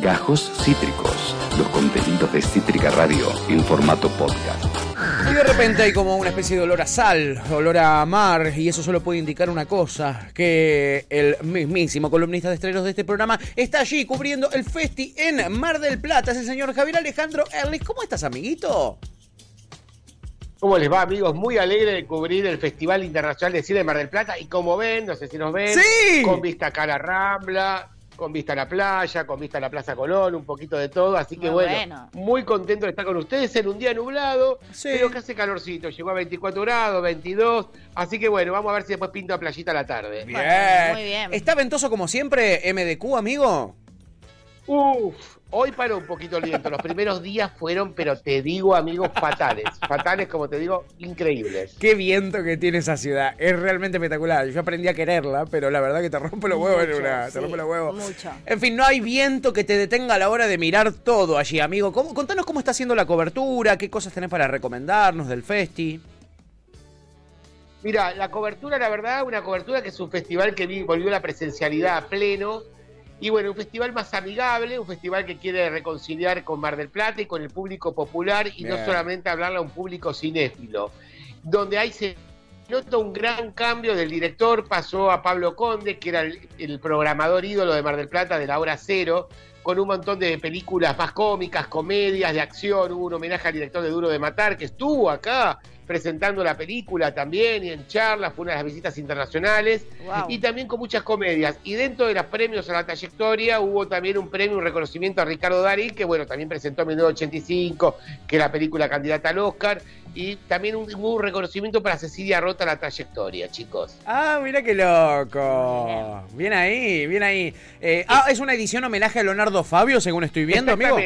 Gajos Cítricos, los contenidos de Cítrica Radio en formato podcast. Y de repente hay como una especie de olor a sal, olor a mar, y eso solo puede indicar una cosa, que el mismísimo columnista de estrenos de este programa está allí cubriendo el festi en Mar del Plata, es el señor Javier Alejandro Erlich. ¿Cómo estás, amiguito? ¿Cómo les va, amigos? Muy alegre de cubrir el Festival Internacional de Cine de Mar del Plata. Y como ven, no sé si nos ven, ¡Sí! con vista acá a la Rambla, con vista a la playa, con vista a la Plaza Colón, un poquito de todo. Así que Muy bueno, bueno. muy contento de estar con ustedes en un día nublado, Sí. pero que hace calorcito. Llegó a 24 grados, 22. Así que bueno, vamos a ver si después pinto a playita a la tarde. Bien. Bueno, muy bien. ¿Está ventoso como siempre, MDQ, amigo? Uf, hoy paró un poquito el viento. Los primeros días fueron, pero te digo, amigos, fatales. Fatales, como te digo, increíbles. Qué viento que tiene esa ciudad, es realmente espectacular. Yo aprendí a quererla, pero la verdad que te rompe los huevos en una. Te rompe los huevos. mucho. En fin, no hay viento que te detenga a la hora de mirar todo allí, amigo. ¿Cómo- contanos cómo está haciendo la cobertura, qué cosas tenés para recomendarnos del festi. Mira, la cobertura, la verdad, una cobertura que es un festival que vi- volvió la presencialidad a pleno. Y bueno, un festival más amigable, un festival que quiere reconciliar con Mar del Plata y con el público popular y no solamente hablarle a un público cinéfilo. Donde hay se nota un gran cambio del director, pasó a Pablo Conde, que era el, el programador ídolo de Mar del Plata de la hora cero, con un montón de películas más cómicas, comedias, de acción. Hubo un homenaje al director de Duro de Matar, que estuvo acá presentando la película también y en charlas, fue una de las visitas internacionales Wow. y también con muchas comedias. Y dentro de los premios a la trayectoria hubo también un premio, un reconocimiento a Ricardo Darín, que bueno, también presentó en 1985, que es la película candidata al Oscar, y también un, hubo un reconocimiento para Cecilia Rota la trayectoria, chicos. Ah, mira qué loco. Bien ahí, bien ahí. Eh, ah, es una edición homenaje a Leonardo Fabio, según estoy viendo, amigo.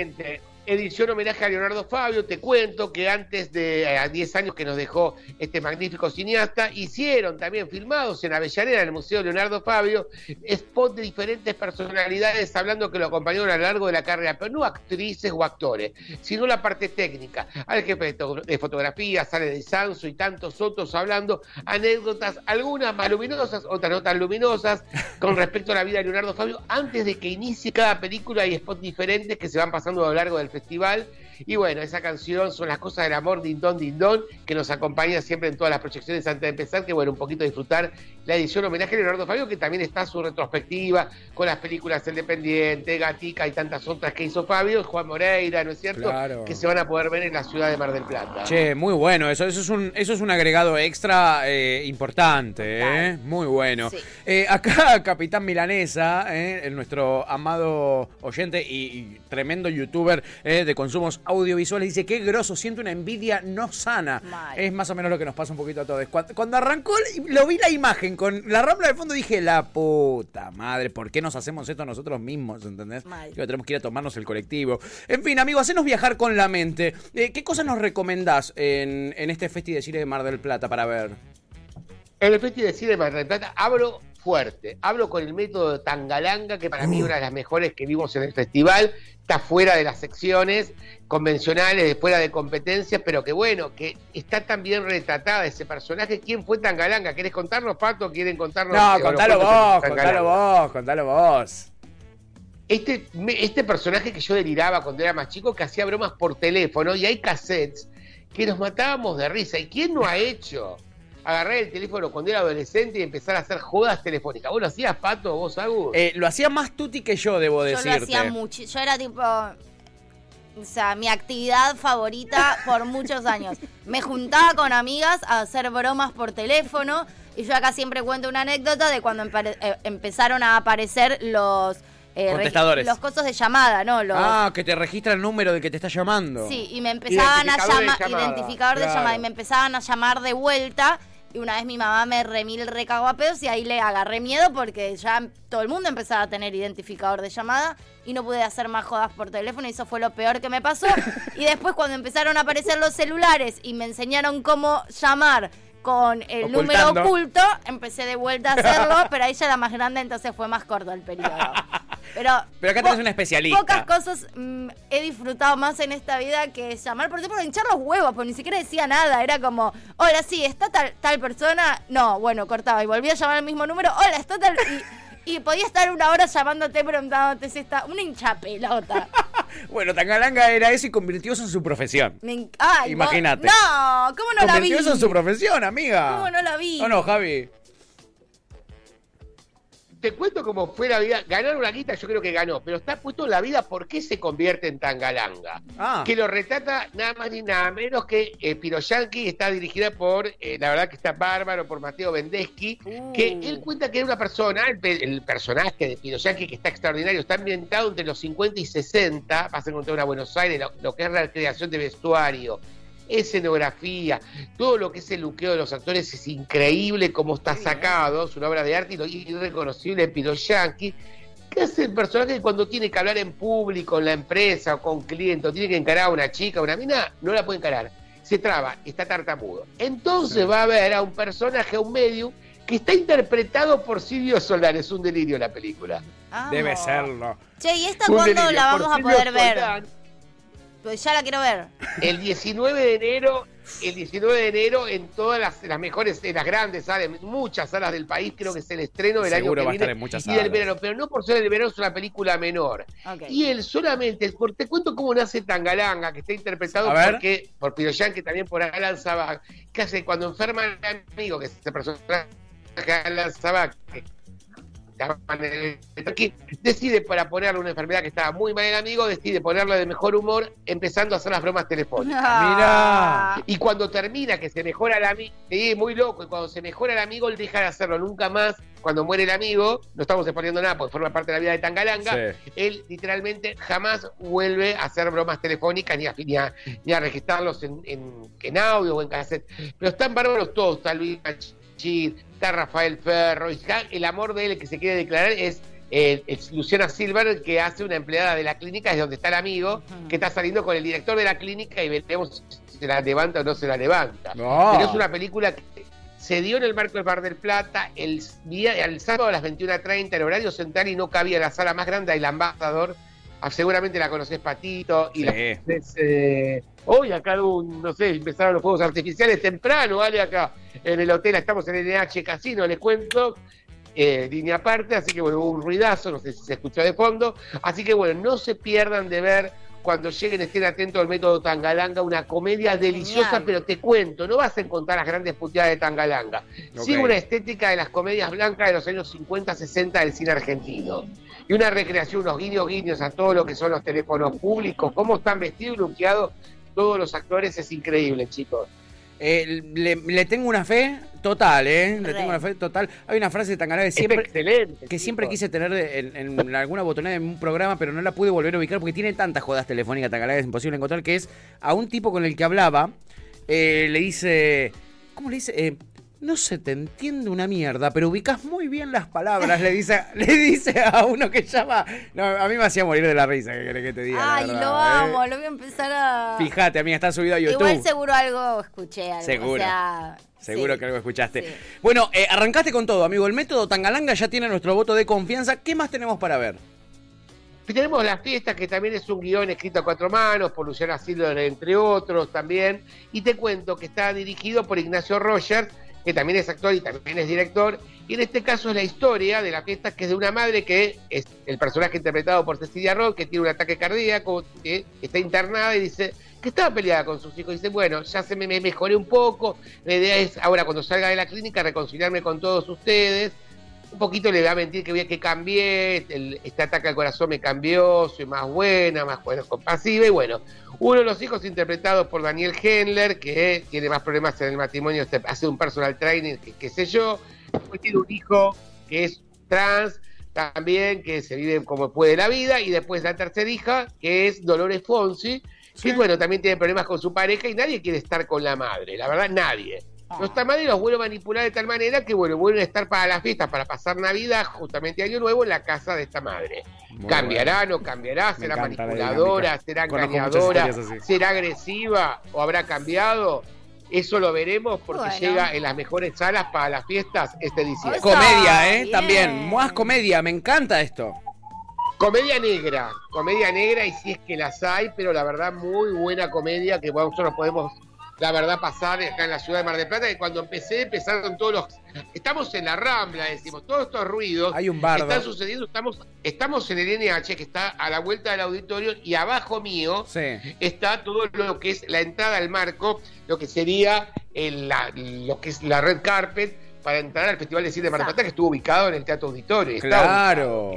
Edición homenaje a Leonardo Fabio. Te cuento que antes de eh, a 10 años que nos dejó este magnífico cineasta, hicieron también filmados en Avellaneda, en el Museo Leonardo Fabio, spot de diferentes personalidades hablando que lo acompañaron a lo largo de la carrera, pero no actrices o actores, sino la parte técnica. Al jefe de to- de fotografía, sale de Sanso y tantos otros hablando anécdotas, algunas más luminosas, otras no tan luminosas, con respecto a la vida de Leonardo Fabio, antes de que inicie cada película hay spots diferentes que se van pasando a lo largo del festival. Y bueno, esa canción son las cosas del amor, Din Don Din Don, que nos acompaña siempre en todas las proyecciones antes de empezar, que bueno, un poquito disfrutar la edición homenaje a Leonardo Fabio, que también está su retrospectiva con las películas Independiente, Gatica y tantas otras que hizo Fabio, Juan Moreira, ¿no es cierto? Claro. Que se van a poder ver en la ciudad de Mar del Plata. Che, muy bueno, eso, eso, es, un, eso es un agregado extra eh, importante, eh, muy bueno. Sí. Eh, acá, Capitán Milanesa, eh, el nuestro amado oyente y, y tremendo youtuber eh, de consumos audiovisuales, dice, qué groso, siento una envidia no sana. Mal. Es más o menos lo que nos pasa un poquito a todos. Cuando, cuando arrancó, lo vi la imagen con la rambla de fondo, dije, la puta madre, ¿por qué nos hacemos esto nosotros mismos? ¿Entendés? Mal. Digo, tenemos que ir a tomarnos el colectivo. En fin, amigo, hacenos viajar con la mente. Eh, ¿Qué cosas nos recomendás en, en este Festi de Cine de Mar del Plata para ver? En el Festival de Cine de Mar del Plata hablo fuerte, hablo con el método de Tangalanga, que para mí es una de las mejores que vimos en el festival, está fuera de las secciones convencionales, de fuera de competencias, pero que bueno, que está tan bien retratada ese personaje. ¿Quién fue Tangalanga? ¿Querés contarnos, Pato? ¿Quieren contarnos? No, Eh, contalo vos, contalo vos, contalo vos. Este, este personaje que yo deliraba cuando era más chico, que hacía bromas por teléfono, y hay cassettes que nos matábamos de risa. ¿Y quién no ha hecho? Agarrar el teléfono cuando era adolescente y empezar a hacer jodas telefónicas. ¿Vos lo hacías, Pato, vos, Agus? Eh, lo hacía más Tuti que yo, debo Yo decirte. lo hacía mucho. Yo era tipo. O sea, mi actividad favorita por muchos años. Me juntaba con amigas a hacer bromas por teléfono. Y yo acá siempre cuento una anécdota de cuando eh, empezaron a aparecer los. eh, Contestadores. Los cosos de llamada, ¿no? Los, Ah, que te registra el número del que te está llamando. Sí, y me empezaban a Identificador de llamar, llamada, identificador de claro. llamada, y me empezaban a llamar de vuelta. Y una vez mi mamá me remil recagó a pedos y ahí le agarré miedo porque ya todo el mundo empezaba a tener identificador de llamada y no pude hacer más jodas por teléfono y eso fue lo peor que me pasó. y después cuando empezaron a aparecer los celulares y me enseñaron cómo llamar con el número oculto, empecé de vuelta a hacerlo, pero ahí ya era más grande, entonces fue más corto el periodo. Pero, Pero acá tenés una especialista. Pocas cosas mm, he disfrutado más en esta vida que llamar, por ejemplo, hinchar los huevos, porque ni siquiera decía nada. Era como, hola, sí, está tal, tal persona. No, bueno, cortaba y volvía a llamar al mismo número. Hola, está tal. Y Y podía estar una hora llamándote preguntándote si está una hincha pelota. Bueno, Tangalanga era eso y convirtió eso en su profesión. Me Ay, Imagínate. No, ¿cómo no la vi? convirtió eso en su profesión, amiga. ¿Cómo no la vi? ¿O no, Javi? Te cuento cómo fue la vida. Ganar una guita, yo creo que ganó, pero está puesto en la vida por qué se convierte en Tangalanga. Ah. Que lo retrata nada más ni nada menos que eh, Piro Yankee, está dirigida por, eh, la verdad que está bárbaro, por Mateo Vendeschi, que Uh. él cuenta que era una persona, el, pe- el personaje de Piro Yankee, que está extraordinario, está ambientado entre los 50 y 60, vas a encontrar una Buenos Aires, lo, lo que es la creación de vestuario, escenografía, todo lo que es el luqueo de los actores es increíble cómo está sacado, es una obra de arte y lo irreconocible de Piro Yankee, que hace el personaje cuando tiene que hablar en público, en la empresa o con clientes, o tiene que encarar a una chica, a una mina, no la puede encarar. Se traba, está tartamudo. Entonces va a ver a un personaje, a un medium, que está interpretado por Silvio Soldán. Es un delirio la película. Debe serlo. Che, ¿y esta cuándo la por vamos a Silvio poder ver? Pues ya la quiero ver. El 19 de enero, el 19 de enero en todas las, las mejores, en las grandes salas, muchas salas del país, creo que es el estreno del Seguro año va a que estar viene en muchas y del salas. verano, pero no por ser el verano es una película menor. Y él solamente, por- te cuento cómo nace Tangalanga, que está interpretado porque, por Piroyan, que también por Alan Sabag, que hace cuando enferma el amigo, que es ese personaje Alan Sabag, que el- decide para ponerle una enfermedad que estaba muy mal el amigo, decide ponerle de mejor humor, empezando a hacer las bromas telefónicas. Ah. Y cuando termina, que se mejora el amigo, sí, muy loco, y cuando se mejora el amigo, él deja de hacerlo nunca más. Cuando muere el amigo, no estamos exponiendo nada porque forma parte de la vida de Tangalanga, Sí. él literalmente jamás vuelve a hacer bromas telefónicas ni a, ni a, ni a registrarlos en, en, en audio o en cassette. Pero están bárbaros todos, está Luis Machín, está Rafael Ferro, y el amor de él el que se quiere declarar es eh, es Luciana Silver, que hace una empleada de la clínica, es donde está el amigo, que está saliendo con el director de la clínica y veremos si se la levanta o no se la levanta. No. Pero es una película que se dio en el marco del Bar del Plata el día el sábado a las 21.30 en horario central y no cabía la sala más grande del Ambassador. Ah, Seguramente la conoces Patito y Sí. la conoces, eh, hoy acá un, no sé, empezaron los fuegos artificiales temprano, ¿vale? Acá en el hotel estamos en el NH Casino, les cuento. eh, línea aparte, así que bueno, hubo un ruidazo, no sé si se escuchó de fondo. Así que bueno, no se pierdan de ver cuando lleguen, estén atentos al método Tangalanga, una comedia deliciosa, Genial. pero te cuento, no vas a encontrar las grandes puteadas de Tangalanga. Sigue Ok. una estética de las comedias blancas de los años 50, 60 del cine argentino. Y una recreación, unos guiños, guiños a todo lo que son los teléfonos públicos, cómo están vestidos y luqueados todos los actores, es increíble, chicos. Eh, le, le tengo una fe total, ¿eh? Le Re. tengo una fe total. Hay una frase que es siempre, excelente. que siempre quise tener en, en alguna botonera en un programa, pero no la pude volver a ubicar porque tiene tantas jodas telefónicas Tangalanga, es imposible encontrar, que es a un tipo con el que hablaba, eh, le dice, ¿cómo le dice? Eh, no se te entiende una mierda, pero ubicas muy bien las palabras, le dice, le dice a uno que llama. No, a mí me hacía morir de la risa, que querés que te diga. Ay, verdad, lo ¿eh? amo, lo voy a empezar a. Fíjate, amiga, está subido a YouTube. Igual seguro algo escuché algo. Seguro. O sea, Seguro sí. que algo escuchaste. Sí. Bueno, eh, arrancaste con todo, amigo. El método Tangalanga ya tiene nuestro voto de confianza. ¿Qué más tenemos para ver? Tenemos las fiestas, que también es un guion escrito a cuatro manos, por Luciana Silver, entre otros también. Y te cuento que está dirigido por Ignacio Rogers, que también es actor y también es director. Y en este caso es la historia de la fiesta, que es de una madre que es el personaje interpretado por Cecilia Roth, que tiene un ataque cardíaco, que está internada y dice que estaba peleada con sus hijos. Dice, bueno, ya se me, me mejoré un poco. La idea es ahora cuando salga de la clínica reconciliarme con todos ustedes un poquito le va a mentir que voy a que cambié, el- este ataque al corazón me cambió, soy más buena, más buena, compasiva, y bueno, uno de los hijos interpretados por Daniel Hendler, que tiene más problemas en el matrimonio, este, hace un personal training, que qué sé yo, después tiene un hijo que es trans, también, que se vive como puede la vida, y después la tercera hija, que es Dolores Fonsi, que bueno, también tiene problemas con su pareja y nadie quiere estar con la madre, la verdad, nadie. Nuestra madre los vuelve a manipular de tal manera que, bueno, vuelven a estar para las fiestas, para pasar Navidad, justamente Año Nuevo, en la casa de esta madre. Muy ¿Cambiará, no cambiará? ¿Será manipuladora? ¿Será engañadora? ¿Será agresiva? ¿O habrá cambiado? Eso lo veremos porque Bueno. llega en las mejores salas para las fiestas este diciembre. Comedia, ¿eh? bien. También. Más comedia. Me encanta esto. Comedia negra, comedia negra y si es que las hay, pero la verdad muy buena comedia que nosotros podemos La Verdad Pasar acá en la ciudad de Mar del Plata, y cuando empecé, empezaron todos los... Estamos en la Rambla, decimos, todos estos ruidos Hay un bardo. están sucediendo, estamos, estamos en el NH, que está a la vuelta del auditorio, y abajo mío Sí. está todo lo que es la entrada al marco, lo que sería el- la, lo que es la red carpet para entrar al Festival de Cine de Mar del Plata, que estuvo ubicado en el Teatro Auditorio. Claro.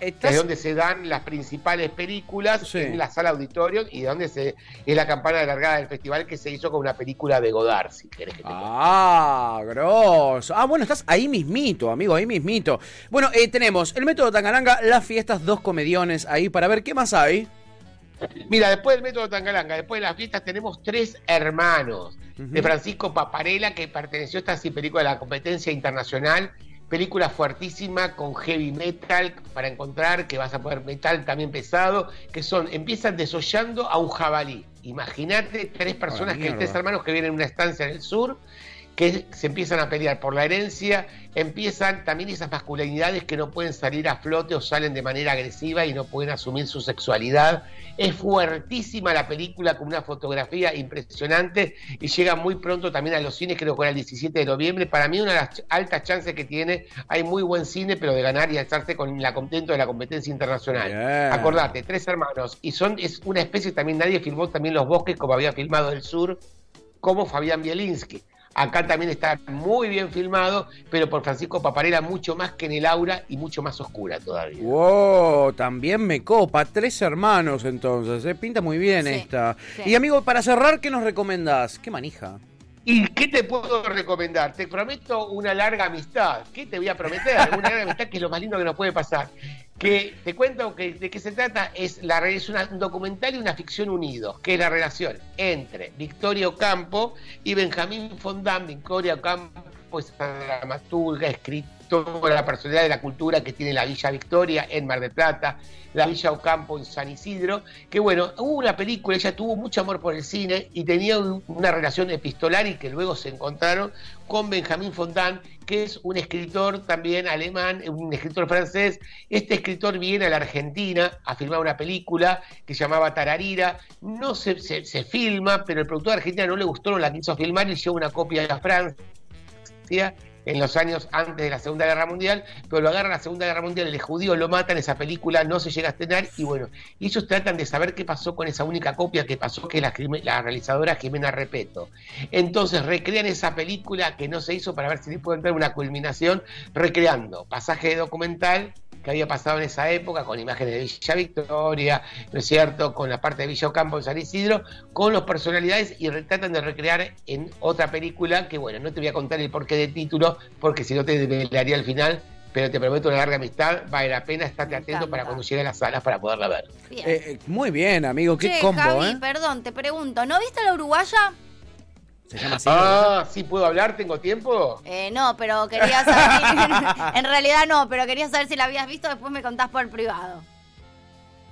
es donde se dan las principales películas Sí. en la sala auditorio y donde se es la campana de largada del festival que se hizo con una película de Godard, si querés que te. Ah, grosso. Ah, bueno, estás ahí mismito, amigo, ahí mismito. Bueno, eh, tenemos el método Tangalanga, las fiestas, dos comediones ahí para ver qué más hay. Mira, después del método Tangalanga, después de las fiestas, tenemos tres hermanos. De Francisco Paparela, que perteneció a esta película de la competencia internacional. Película fuertísima con heavy metal para encontrar, que vas a poder metal también pesado, que son, empiezan desollando a un jabalí. Imagínate tres personas, que tres hermanos que vienen a una estancia en el sur, que se empiezan a pelear por la herencia, empiezan también esas masculinidades que no pueden salir a flote o salen de manera agresiva y no pueden asumir su sexualidad. Es fuertísima la película con una fotografía impresionante y llega muy pronto también a los cines, creo que era el 17 de noviembre. Para mí una de las altas chances que tiene, hay muy buen cine, pero de ganar y alzarse con la contento de la competencia internacional. Acordate, tres hermanos y son es una especie también nadie filmó también los bosques como había filmado el sur, como Fabián Bielinski. Acá también está muy bien filmado, pero por Francisco Paparela mucho más que en el aura y mucho más oscura todavía. Wow, también me copa. Tres hermanos entonces, ¿eh? pinta muy bien Sí, esta. sí. Y amigo, para cerrar, ¿qué nos recomendás? ¿Qué manija? ¿Y qué te puedo recomendar? Te prometo una larga amistad. ¿Qué te voy a prometer? Una larga amistad que es lo más lindo que nos puede pasar. Que te cuento que, de qué se trata. Es, la, es una- un documental y una ficción unidos, que es la relación entre Victoria Ocampo y Benjamín Fondán. Victoria Ocampo es dramaturga, escritora, personalidad de la cultura que tiene la Villa Victoria en Mar del Plata, la Villa Ocampo en San Isidro, que bueno, hubo una película, ella tuvo mucho amor por el cine y tenía un- una relación epistolar y que luego se encontraron con Benjamín Fontán, que es un escritor también alemán, un escritor francés. Este escritor viene a la Argentina a filmar una película que se llamaba Tararira. No se, se, filma, pero el productor argentino no le gustó, no la quiso filmar y llevó una copia a Francia en los años antes de la Segunda Guerra Mundial, pero lo agarran la Segunda Guerra Mundial, el judío lo matan, esa película no se llega a estrenar y bueno, ellos tratan de saber qué pasó con esa única copia que pasó, que es la, la realizadora Jimena Repeto. Entonces recrean esa película que no se hizo para ver si le puede entrar una culminación, recreando pasaje de documental que había pasado en esa época, con imágenes de Villa Victoria, ¿no es cierto?, con la parte de Villa Ocampo en San Isidro, con las personalidades y tratan de recrear en otra película que, bueno, no te voy a contar el porqué del título, porque si no te develaría al final, pero te prometo una larga amistad, vale la pena, estate atento para cuando llegue a las salas para poderla ver. Bien. Eh, eh, muy bien, amigo, qué Che, combo, Javi, ¿eh? perdón, te pregunto, ¿no viste la uruguaya? Se llama así. ¿verdad? Ah, ¿sí puedo hablar? ¿Tengo tiempo? Eh, no, pero quería saber. en realidad no, pero quería saber si la habías visto, después me contás por privado.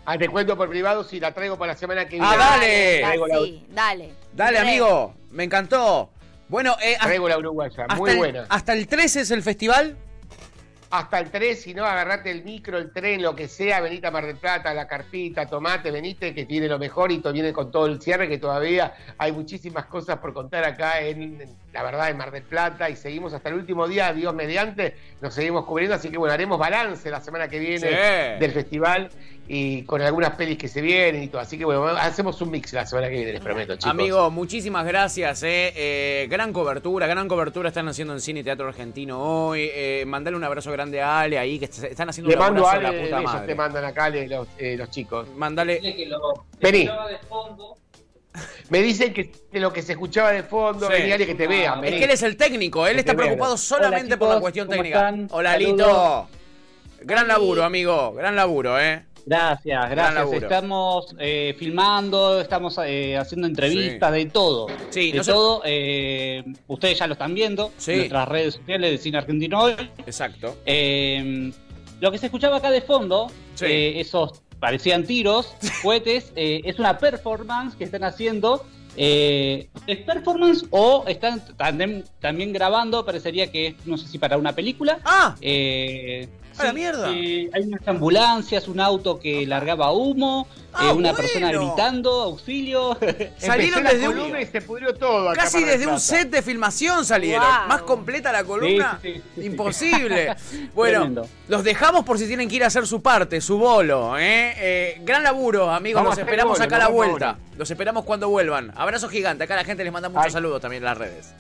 Ah, te cuento por privado si la traigo para la semana que viene. Ah, dale. Da- Traigo la, sí, dale. Dale, amigo, me encantó. Bueno, eh, hasta, traigo la uruguaya, hasta muy el, buena. hasta el 13 es el festival. Hasta el 3, si no, agarrate el micro, el tren, lo que sea, venite a Mar del Plata, la carpita, tomate, venite, que tiene lo mejor y to- viene con todo el cierre, que todavía hay muchísimas cosas por contar acá en, en, la verdad, en Mar del Plata y seguimos hasta el último día, Dios mediante, nos seguimos cubriendo, así que bueno, haremos balance la semana que viene Sí. del festival y con algunas pelis que se vienen y todo, así que bueno, hacemos un mix la semana que viene, les prometo, chicos. Amigo, muchísimas gracias. Eh. Eh, gran cobertura, gran cobertura están haciendo en Cine y Teatro Argentino hoy. Eh, mandale un abrazo grande a Ale ahí, que est- están haciendo un mando abrazo a Ale, la puta ellos madre. te mandan acá Ale, los, eh, los chicos. Mandale. Que lo Vení. escuchaba de fondo. Me dicen que de lo que se escuchaba de fondo, Sí. vení Ale, que te vean. Es Es que él es el técnico, él Que está preocupado solamente Hola, por la cuestión ¿cómo técnica. están? Hola, Saludos. Lito. Gran laburo, amigo, gran laburo, ¿eh? Gracias, gracias. Estamos eh, filmando, estamos eh, haciendo entrevistas, de todo. Sí, de no se- todo. eh, ustedes ya lo están viendo Sí. en nuestras redes sociales de Cine Argentino Hoy. Exacto. Eh, lo que se escuchaba acá de fondo, eh, esos parecían tiros, cohetes, eh, es una performance que están haciendo. Eh, ¿Es performance o están también, también grabando? Parecería que es, no sé si para una película. Ah, Eh, ¡A la mierda! Eh, hay unas ambulancias, un auto que largaba humo, Ah, eh, una bueno. persona gritando, auxilio. Salieron desde un- columna y se pudrió todo. acá Casi desde un set de filmación salieron. Wow. Más completa la columna. Sí, sí, sí, sí. Imposible. bueno, Tremendo. los dejamos por si tienen que ir a hacer su parte, su bolo. ¿eh? Eh, gran laburo, amigos. Vamos los esperamos bolo, acá a la vuelta. bolo. Los esperamos cuando vuelvan. Abrazo gigante. Acá la gente les manda muchos Ay. saludos también en las redes.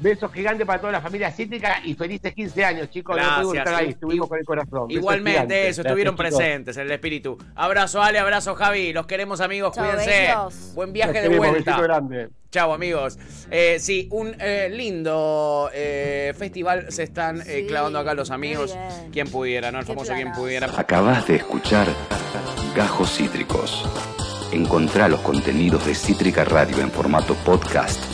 Besos gigantes para toda la familia cítrica y felices 15 años, chicos. Gracias. No estar ahí, estuvimos con el corazón. Igualmente, eso, estuvieron Gracias, presentes en el espíritu. Abrazo, Ale, abrazo, Javi. Los queremos, amigos. Cuídense. besos. Buen viaje Los de queremos, vuelta. grande. Chao amigos. Eh, sí, un eh, lindo eh, festival se están eh, Sí, clavando acá los amigos. Quien pudiera, ¿no? El famoso quien pudiera. Acabas de escuchar Gajos Cítricos. Encontrá los contenidos de Cítrica Radio en formato podcast